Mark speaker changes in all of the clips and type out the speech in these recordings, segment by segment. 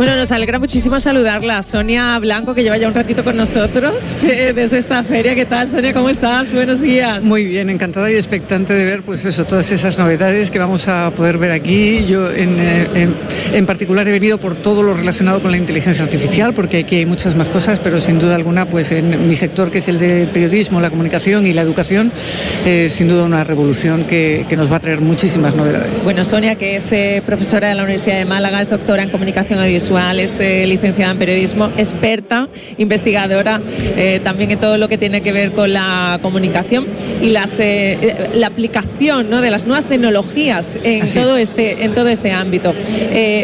Speaker 1: Bueno, nos alegra muchísimo saludarla, Sonia Blanco, que lleva ya un ratito con nosotros eh, desde esta feria. ¿Qué tal, Sonia? ¿Cómo estás? Buenos días.
Speaker 2: Muy bien, encantada y expectante de ver, pues eso, todas esas novedades que vamos a poder ver aquí. Yo, en, eh, en, en particular, he venido por todo lo relacionado con la inteligencia artificial, porque aquí hay muchas más cosas, pero sin duda alguna, pues en mi sector, que es el del periodismo, la comunicación y la educación, eh, sin duda una revolución que, que, nos va a traer muchísimas novedades.
Speaker 1: Bueno, Sonia, que es eh, profesora de la Universidad de Málaga, es doctora en comunicación audiovisual es eh, licenciada en periodismo, experta, investigadora eh, también en todo lo que tiene que ver con la comunicación y las, eh, la aplicación ¿no? de las nuevas tecnologías en todo, este, en todo este ámbito.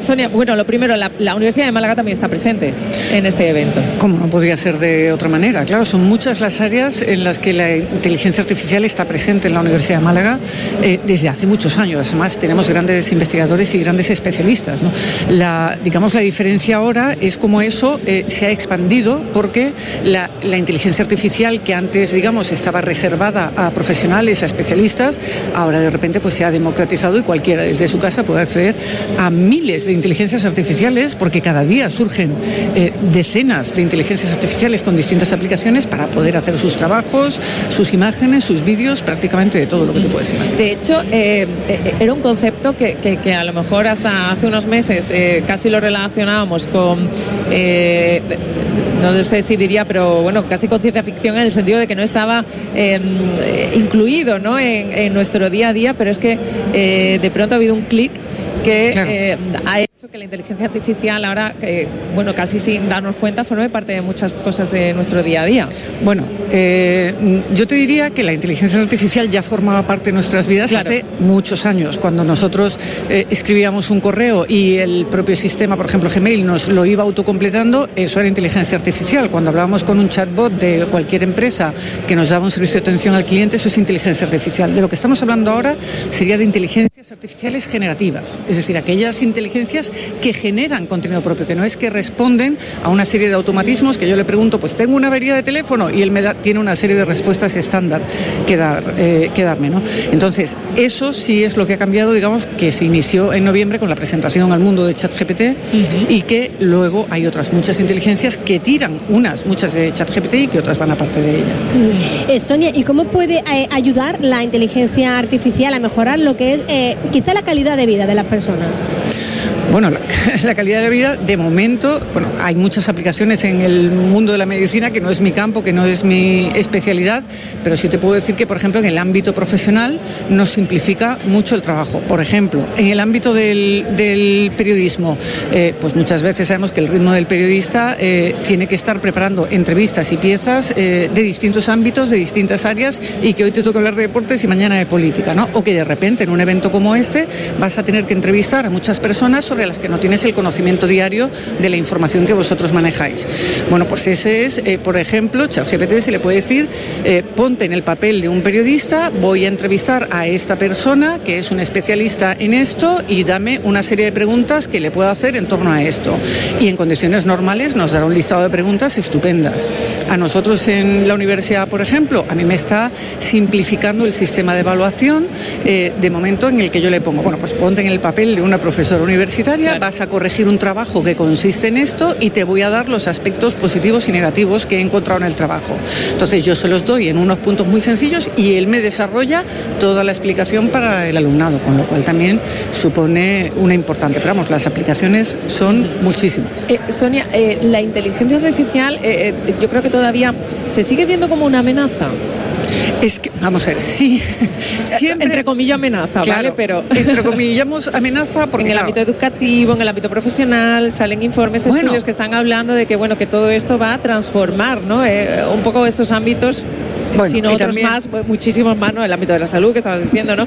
Speaker 1: Sonia, bueno, lo primero, la, la, Universidad de Málaga también está presente en este evento.
Speaker 2: ¿Cómo no podría ser de otra manera? Claro, son muchas las áreas en las que la inteligencia artificial está presente en la Universidad de Málaga desde hace muchos años. Además, tenemos grandes investigadores y grandes especialistas. ¿no? La, digamos, la diferencia ahora es como eso eh, se ha expandido porque la, la, inteligencia artificial que antes, digamos, estaba reservada a profesionales, a especialistas, ahora de repente pues se ha democratizado y cualquiera desde su casa puede acceder a miles de inteligencias artificiales porque cada día surgen eh, decenas de inteligencias artificiales con distintas aplicaciones para poder hacer sus trabajos, sus imágenes, sus vídeos, prácticamente de todo lo que te puedes imaginar.
Speaker 1: De hecho, eh, era un concepto que, que, que, a lo mejor hasta hace unos meses casi lo relacionaba relacionábamos con, eh, no sé si diría, pero bueno, casi con ciencia ficción en el sentido de que no estaba eh, incluido ¿no? En, en, nuestro día a día, pero es que eh, de pronto ha habido un clic que claro. Eh, ha que la inteligencia artificial ahora, eh, bueno, casi sin darnos cuenta, forme parte de muchas cosas de nuestro día a día.
Speaker 2: Bueno, eh, yo te diría que la inteligencia artificial ya formaba parte de nuestras vidas claro. hace muchos años. Cuando nosotros eh, escribíamos un correo y el propio sistema, por ejemplo Gmail, nos lo iba autocompletando, eso era inteligencia artificial. Cuando hablábamos con un chatbot de cualquier empresa que nos daba un servicio de atención al cliente, eso es inteligencia artificial. De lo que estamos hablando ahora sería de inteligencias artificiales generativas, es decir, aquellas inteligencias que generan contenido propio, que no es que responden a una serie de automatismos que yo le pregunto, pues tengo una avería de teléfono y él me da, tiene una serie de respuestas estándar que, dar, eh, que darme. ¿no? Entonces, eso sí es lo que ha cambiado, digamos, que se inició en noviembre con la presentación al mundo de ChatGPT uh -huh. y que luego hay otras muchas inteligencias que tiran unas, muchas de ChatGPT y que otras van aparte de ella.
Speaker 3: Uh -huh. eh, Sonia, ¿y cómo puede eh, ayudar la inteligencia artificial a mejorar lo que es quizá la calidad de vida de las personas?
Speaker 2: Bueno, la, calidad de vida, de momento, bueno, hay muchas aplicaciones en el mundo de la medicina que no es mi campo, que no es mi especialidad, pero sí te puedo decir que, por ejemplo, en el ámbito profesional nos simplifica mucho el trabajo. Por ejemplo, en el ámbito del, del periodismo, eh, pues muchas veces sabemos que el ritmo del periodista eh, tiene que estar preparando entrevistas y piezas eh, de distintos ámbitos, de distintas áreas, y que hoy te toca hablar de deportes y mañana de política, ¿no? O que de repente en un evento como este vas a tener que entrevistar a muchas personas sobre de las que no tienes el conocimiento diario de la información que vosotros manejáis. Bueno, pues ese es, eh, por ejemplo, ChatGPT se le puede decir, eh, ponte en el papel de un periodista, voy a entrevistar a esta persona que es un especialista en esto y dame una serie de preguntas que le puedo hacer en torno a esto. Y en condiciones normales nos dará un listado de preguntas estupendas. A nosotros en la universidad, por ejemplo, a mí me está simplificando el sistema de evaluación eh, de momento en el que yo le pongo, bueno, pues ponte en el papel de una profesora universitaria Claro. vas a corregir un trabajo que consiste en esto y te voy a dar los aspectos positivos y negativos que he encontrado en el trabajo. Entonces yo se los doy en unos puntos muy sencillos y él me desarrolla toda la explicación para el alumnado, con lo cual también supone una importante. Pero vamos, las aplicaciones son muchísimas.
Speaker 1: Eh, Sonia, eh, la inteligencia artificial yo creo que todavía se sigue viendo como una amenaza.
Speaker 2: Es que, vamos a ver, sí.
Speaker 1: Siempre, entre comillas amenaza,
Speaker 2: claro,
Speaker 1: ¿vale? Pero
Speaker 2: entre comillamos amenaza porque
Speaker 1: en el ámbito educativo, en el ámbito profesional, salen informes,
Speaker 2: Bueno.
Speaker 1: estudios que están hablando de que bueno que todo esto va a transformar, ¿no? Eh, un poco estos ámbitos sino otros más, muchísimos más, ¿no? El ámbito de la salud que estabas diciendo, ¿no?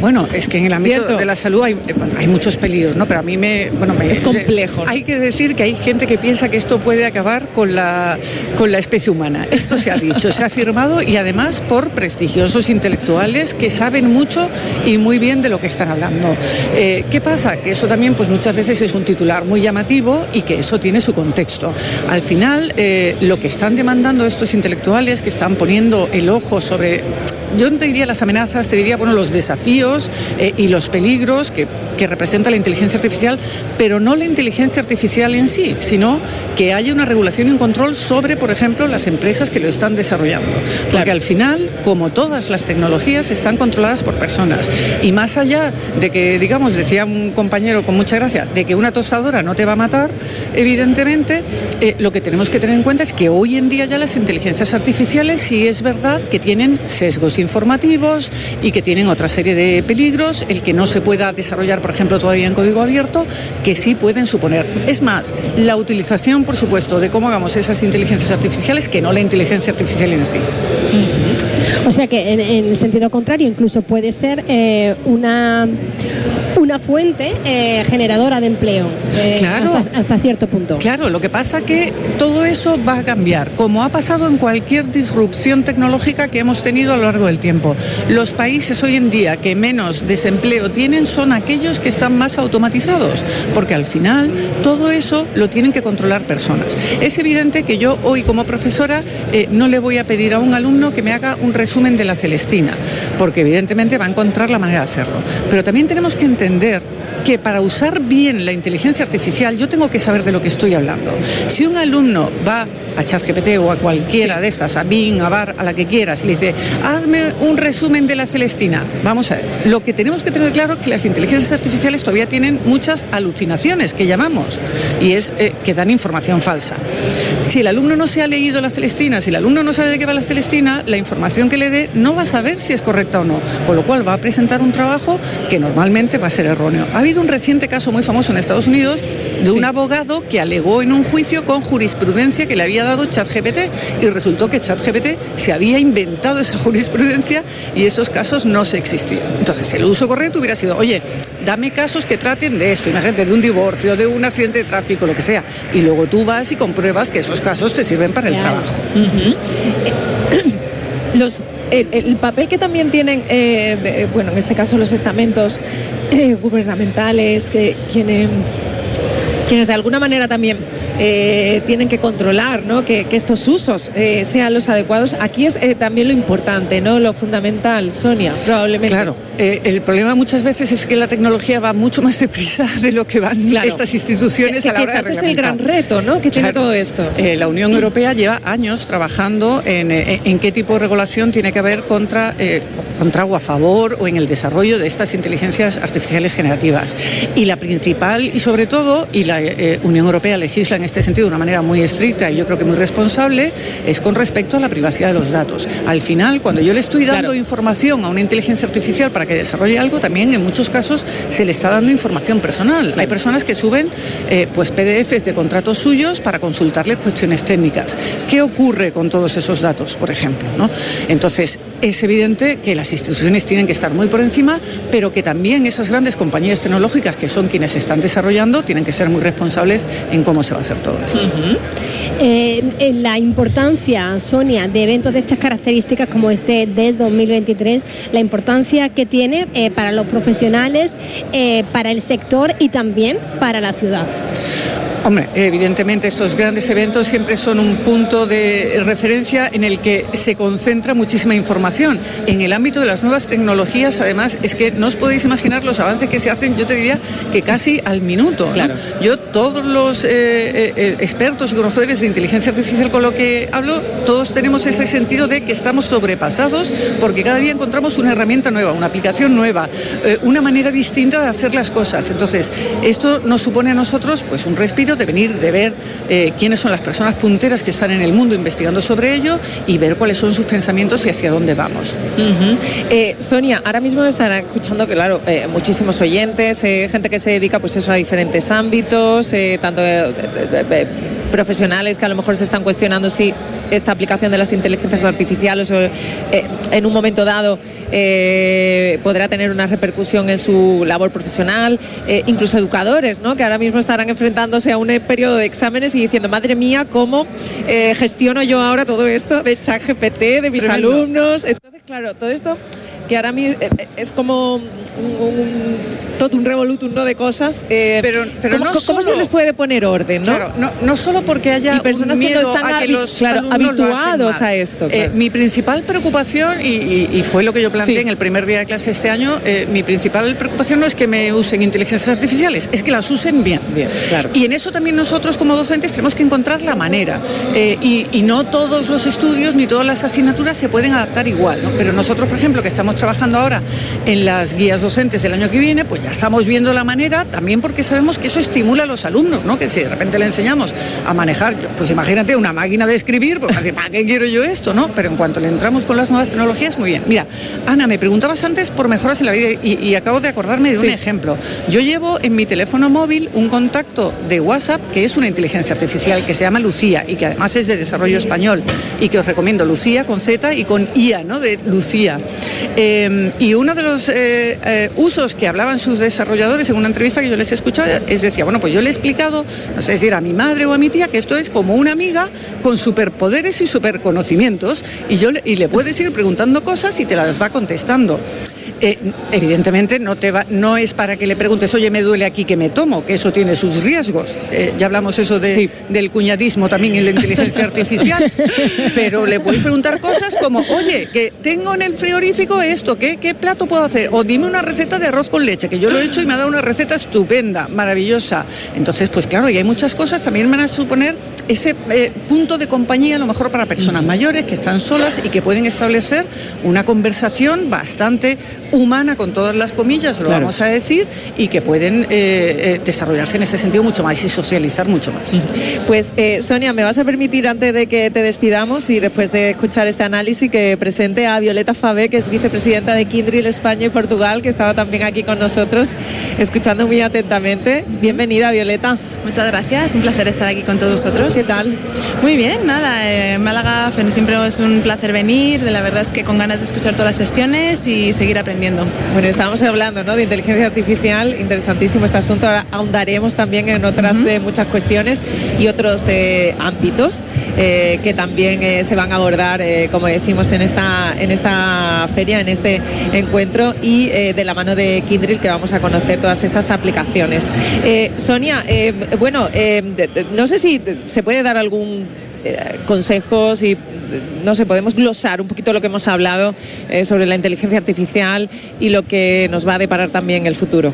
Speaker 2: bueno, es que en el ámbito de la salud hay, hay, muchos peligros, ¿no? Pero a mí me, bueno, me
Speaker 1: es complejo.
Speaker 2: Hay que decir que hay gente que piensa que esto puede acabar con la con la especie humana. Esto se ha dicho, se ha afirmado y además por prestigiosos intelectuales que saben mucho y muy bien de lo que están hablando. Eh, ¿Qué pasa? Que eso también, pues muchas veces es un titular muy llamativo y que eso tiene su contexto. Al final, eh, lo que están demandando estos intelectuales que están poniendo el ojo sobre yo no te diría las amenazas, te diría bueno, los desafíos eh, y los peligros que, representa la inteligencia artificial, pero no la inteligencia artificial en sí, sino que haya una regulación y un control sobre, por ejemplo, las empresas que lo están desarrollando. Porque al final, como todas las tecnologías, están controladas por personas. Y más allá de que, digamos, decía un compañero con mucha gracia, de que una tostadora no te va a matar, evidentemente, eh, lo que tenemos que tener en cuenta es que hoy en día ya las inteligencias artificiales sí es verdad que tienen sesgos informativos y que tienen otra serie de peligros, el que no se pueda desarrollar, por ejemplo, todavía en código abierto, que sí pueden suponer. Es más, la utilización, por supuesto, de cómo hagamos esas inteligencias artificiales que no la inteligencia artificial en sí.
Speaker 3: O sea que en, el sentido contrario incluso puede ser eh, una una fuente eh, generadora de empleo eh, claro, hasta, cierto punto.
Speaker 2: Claro, lo que pasa que todo eso va a cambiar, como ha pasado en cualquier disrupción tecnológica que hemos tenido a lo largo del tiempo. Los países hoy en día que menos desempleo tienen son aquellos que están más automatizados, porque al final todo eso lo tienen que controlar personas. Es evidente que yo hoy como profesora eh, no le voy a pedir a un alumno que me haga un resumen de la Celestina, porque evidentemente va a encontrar la manera de hacerlo. Pero también tenemos que entender que para usar bien la inteligencia artificial yo tengo que saber de lo que estoy hablando. Si un alumno va a ChatGPT o a cualquiera de esas, a Bing, a Bar, a la que quieras, y le dice, hazme un resumen de la Celestina. Vamos a ver, lo que tenemos que tener claro es que las inteligencias artificiales todavía tienen muchas alucinaciones que llamamos, y es eh, que dan información falsa. Si el alumno no se ha leído la Celestina, si el alumno no sabe de qué va la Celestina, la información que le dé no va a saber si es correcta o no, con lo cual va a presentar un trabajo que normalmente va a ser erróneo. Habido un reciente caso muy famoso en Estados Unidos de un abogado que alegó en un juicio con jurisprudencia que le había dado ChatGPT y resultó que ChatGPT se había inventado esa jurisprudencia y esos casos no se existían. Entonces, el uso correcto hubiera sido, oye, dame casos que traten de esto, imagínate, de un divorcio, de un accidente de tráfico, lo que sea, y luego tú vas y compruebas que esos casos te sirven para el trabajo.
Speaker 1: Los el, papel que también tienen, eh, bueno, en este caso los estamentos eh, gubernamentales, que quienes, quienes de alguna manera también eh, tienen que controlar ¿no? que, estos usos eh, sean los adecuados. Aquí es eh, también lo importante, ¿no? lo fundamental, Sonia, probablemente.
Speaker 2: Claro, el problema muchas veces es que la tecnología va mucho más deprisa de lo que van estas instituciones a la hora de
Speaker 1: es el gran reto ¿no? que tiene todo esto.
Speaker 2: la Unión Europea lleva años trabajando en, en, qué tipo de regulación tiene que haber contra, contra o a favor o en el desarrollo de estas inteligencias artificiales generativas. Y la principal, y sobre todo, y la Unión Europea legisla en este sentido de una manera muy estricta y yo creo que muy responsable, es con respecto a la privacidad de los datos. Al final, cuando yo le estoy dando información a una inteligencia artificial para que desarrolle algo, también en muchos casos se le está dando información personal. Hay personas que suben eh, pues PDFs de contratos suyos para consultarle cuestiones técnicas. ¿Qué ocurre con todos esos datos, por ejemplo? ¿no? Entonces, es evidente que las instituciones tienen que estar muy por encima, pero que también esas grandes compañías tecnológicas que son quienes están desarrollando tienen que ser muy responsables en cómo se va a hacer todo esto.
Speaker 3: Eh, la importancia, Sonia, de eventos de estas características como este DES 2023, la importancia que tiene eh, para los profesionales, eh, para el sector y también para la ciudad.
Speaker 2: Hombre, evidentemente estos grandes eventos siempre son un punto de referencia en el que se concentra muchísima información. En el ámbito de las nuevas tecnologías, además, es que no os podéis imaginar los avances que se hacen, yo te diría que casi al minuto. Claro. Yo, todos los eh, eh, eh, expertos y conocedores de inteligencia artificial con lo que hablo, todos tenemos ese sentido de que estamos sobrepasados porque cada día encontramos una herramienta nueva, una aplicación nueva, una manera distinta de hacer las cosas. Entonces, esto nos supone a nosotros pues un respiro de venir, de ver quiénes son las personas punteras que están en el mundo investigando sobre ello y ver cuáles son sus pensamientos y hacia dónde vamos.
Speaker 1: Sonia, ahora mismo estarán escuchando, claro, muchísimos oyentes, gente que se dedica pues eso a diferentes ámbitos, tanto profesionales que a lo mejor se están cuestionando si esta aplicación de las inteligencias artificiales eh, en un momento dado eh, podrá tener una repercusión en su labor profesional, eh, incluso educadores, ¿no? que ahora mismo estarán enfrentándose a un periodo de exámenes y diciendo, madre mía, ¿cómo gestiono yo ahora todo esto de chat GPT, de mis alumnos? Entonces, claro, todo esto que ahora mismo es como todo un revolutum de cosas.
Speaker 2: Eh, pero pero
Speaker 1: ¿cómo, no ¿cómo se les puede poner orden? ¿no?
Speaker 2: Claro, no, no solo porque haya
Speaker 1: personas
Speaker 2: que no
Speaker 1: están
Speaker 2: a que los
Speaker 1: habituados a esto.
Speaker 2: Eh, mi principal preocupación, y, fue lo que yo planteé en el primer día de clase este año, eh, mi principal preocupación no es que me usen inteligencias artificiales, es que las usen bien.
Speaker 1: bien claro.
Speaker 2: Y en eso también nosotros como docentes tenemos que encontrar la manera. Y, y, no todos los estudios ni todas las asignaturas se pueden adaptar igual. ¿no? Pero nosotros, por ejemplo, que estamos trabajando ahora en las guías docentes del año que viene, pues ya estamos viendo la manera, también porque sabemos que eso estimula a los alumnos, ¿no? Que si de repente le enseñamos a manejar, pues imagínate una máquina de escribir, pues ¿para qué quiero yo esto, no? Pero en cuanto le entramos con las nuevas tecnologías, muy bien. Mira, Ana, me preguntabas antes por mejoras en la vida y, acabo de acordarme de un ejemplo. Yo llevo en mi teléfono móvil un contacto de WhatsApp que es una inteligencia artificial que se llama Lucía y que además es de desarrollo español y que os recomiendo Lucía con Z y con IA, ¿no? De Lucía. Eh, y uno de los eh, eh, usos que hablaban sus desarrolladores en una entrevista que yo les he escuchado es decía, bueno, pues yo le he explicado, no sé si era a mi madre o a mi tía, que esto es como una amiga con superpoderes y superconocimientos y yo y le puedes ir preguntando cosas y te las va contestando. Eh, evidentemente no, te va, no es para que le preguntes, oye, me duele aquí que me tomo, que eso tiene sus riesgos. Eh, ya hablamos eso de, del cuñadismo también en la inteligencia artificial, pero le puedes preguntar cosas como, oye, que tengo en el frigorífico esto, ¿qué, ¿qué plato puedo hacer? O dime una receta de arroz con leche, que yo lo he hecho y me ha dado una receta estupenda, maravillosa. Entonces, pues claro, y hay muchas cosas, también van a suponer ese eh, punto de compañía, a lo mejor para personas mayores que están solas y que pueden establecer una conversación bastante humana, con todas las comillas, lo vamos a decir, y que pueden eh, eh, desarrollarse en ese sentido mucho más y socializar mucho más.
Speaker 1: Pues eh, Sonia, ¿me vas a permitir antes de que te despidamos y después de escuchar este análisis que presente a Violeta Fabé, que es vicepresidenta de Kindril España y Portugal, que estaba también aquí con nosotros, escuchando muy atentamente. Bienvenida, Violeta.
Speaker 4: Muchas gracias, un placer estar aquí con todos vosotros.
Speaker 1: ¿Qué tal?
Speaker 4: Muy bien, nada, Málaga siempre es un placer venir, la verdad es que con ganas de escuchar todas las sesiones y seguir aprendiendo
Speaker 1: bueno, estábamos hablando ¿no? de inteligencia artificial, interesantísimo este asunto. Ahora ahondaremos también en otras eh, muchas cuestiones y otros eh, ámbitos eh, que también se van a abordar, como decimos, en esta, en esta feria, en este encuentro y de la mano de Kindrill que vamos a conocer todas esas aplicaciones. Sonia, bueno, no sé si se puede dar algún consejos y no sé, podemos glosar un poquito lo que hemos hablado eh, sobre la inteligencia artificial y lo que nos va a deparar también el futuro.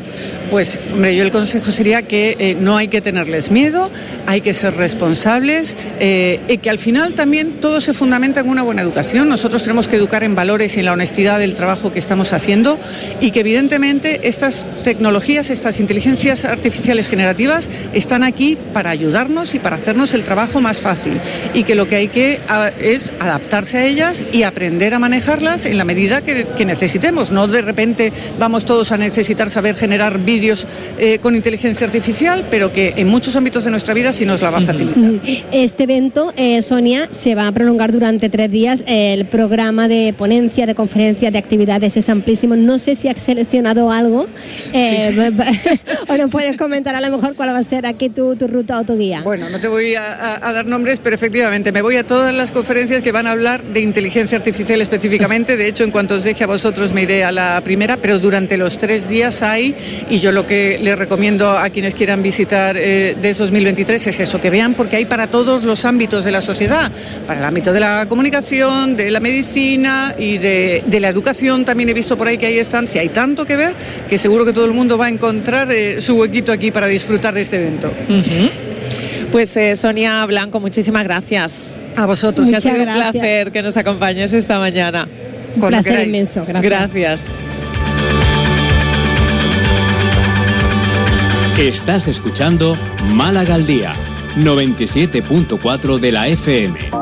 Speaker 2: Pues, hombre, yo el consejo sería que eh, no hay que tenerles miedo, hay que ser responsables eh, y que al final también todo se fundamenta en una buena educación. Nosotros tenemos que educar en valores y en la honestidad del trabajo que estamos haciendo y que evidentemente estas tecnologías, estas inteligencias artificiales generativas están aquí para ayudarnos y para hacernos el trabajo más fácil y que lo que hay que ah, es adaptarse a ellas y aprender a manejarlas en la medida que, necesitemos. No de repente vamos todos a necesitar saber generar vídeos eh, con inteligencia artificial, pero que en muchos ámbitos de nuestra vida sí nos la va a facilitar.
Speaker 3: Este evento, eh, Sonia, se va a prolongar durante tres días. El programa de ponencia, de conferencia, de actividades es amplísimo. No sé si has seleccionado algo eh, o nos puedes comentar a lo mejor cuál va a ser aquí tu, tu ruta o tu guía.
Speaker 2: Bueno, no te voy a dar nombres, pero efectivamente me voy a todas las conferencias que van a hablar de inteligencia artificial específicamente. De hecho, en cuanto os deje a vosotros me iré a la primera, pero durante los tres días hay, y yo lo que les recomiendo a quienes quieran visitar eh, de 2023 es eso, que vean porque hay para todos los ámbitos de la sociedad, para el ámbito de la comunicación, de la medicina y de, la educación. También he visto por ahí que ahí están, si hay tanto que ver, que seguro que todo el mundo va a encontrar eh, su huequito aquí para disfrutar de este evento.
Speaker 1: Pues eh, Sonia Blanco, muchísimas gracias.
Speaker 2: A vosotros.
Speaker 1: ha sido un placer que nos acompañes esta mañana.
Speaker 3: Un placer inmenso.
Speaker 1: Gracias.
Speaker 5: Estás escuchando Málaga al Día, 97.4 de la FM.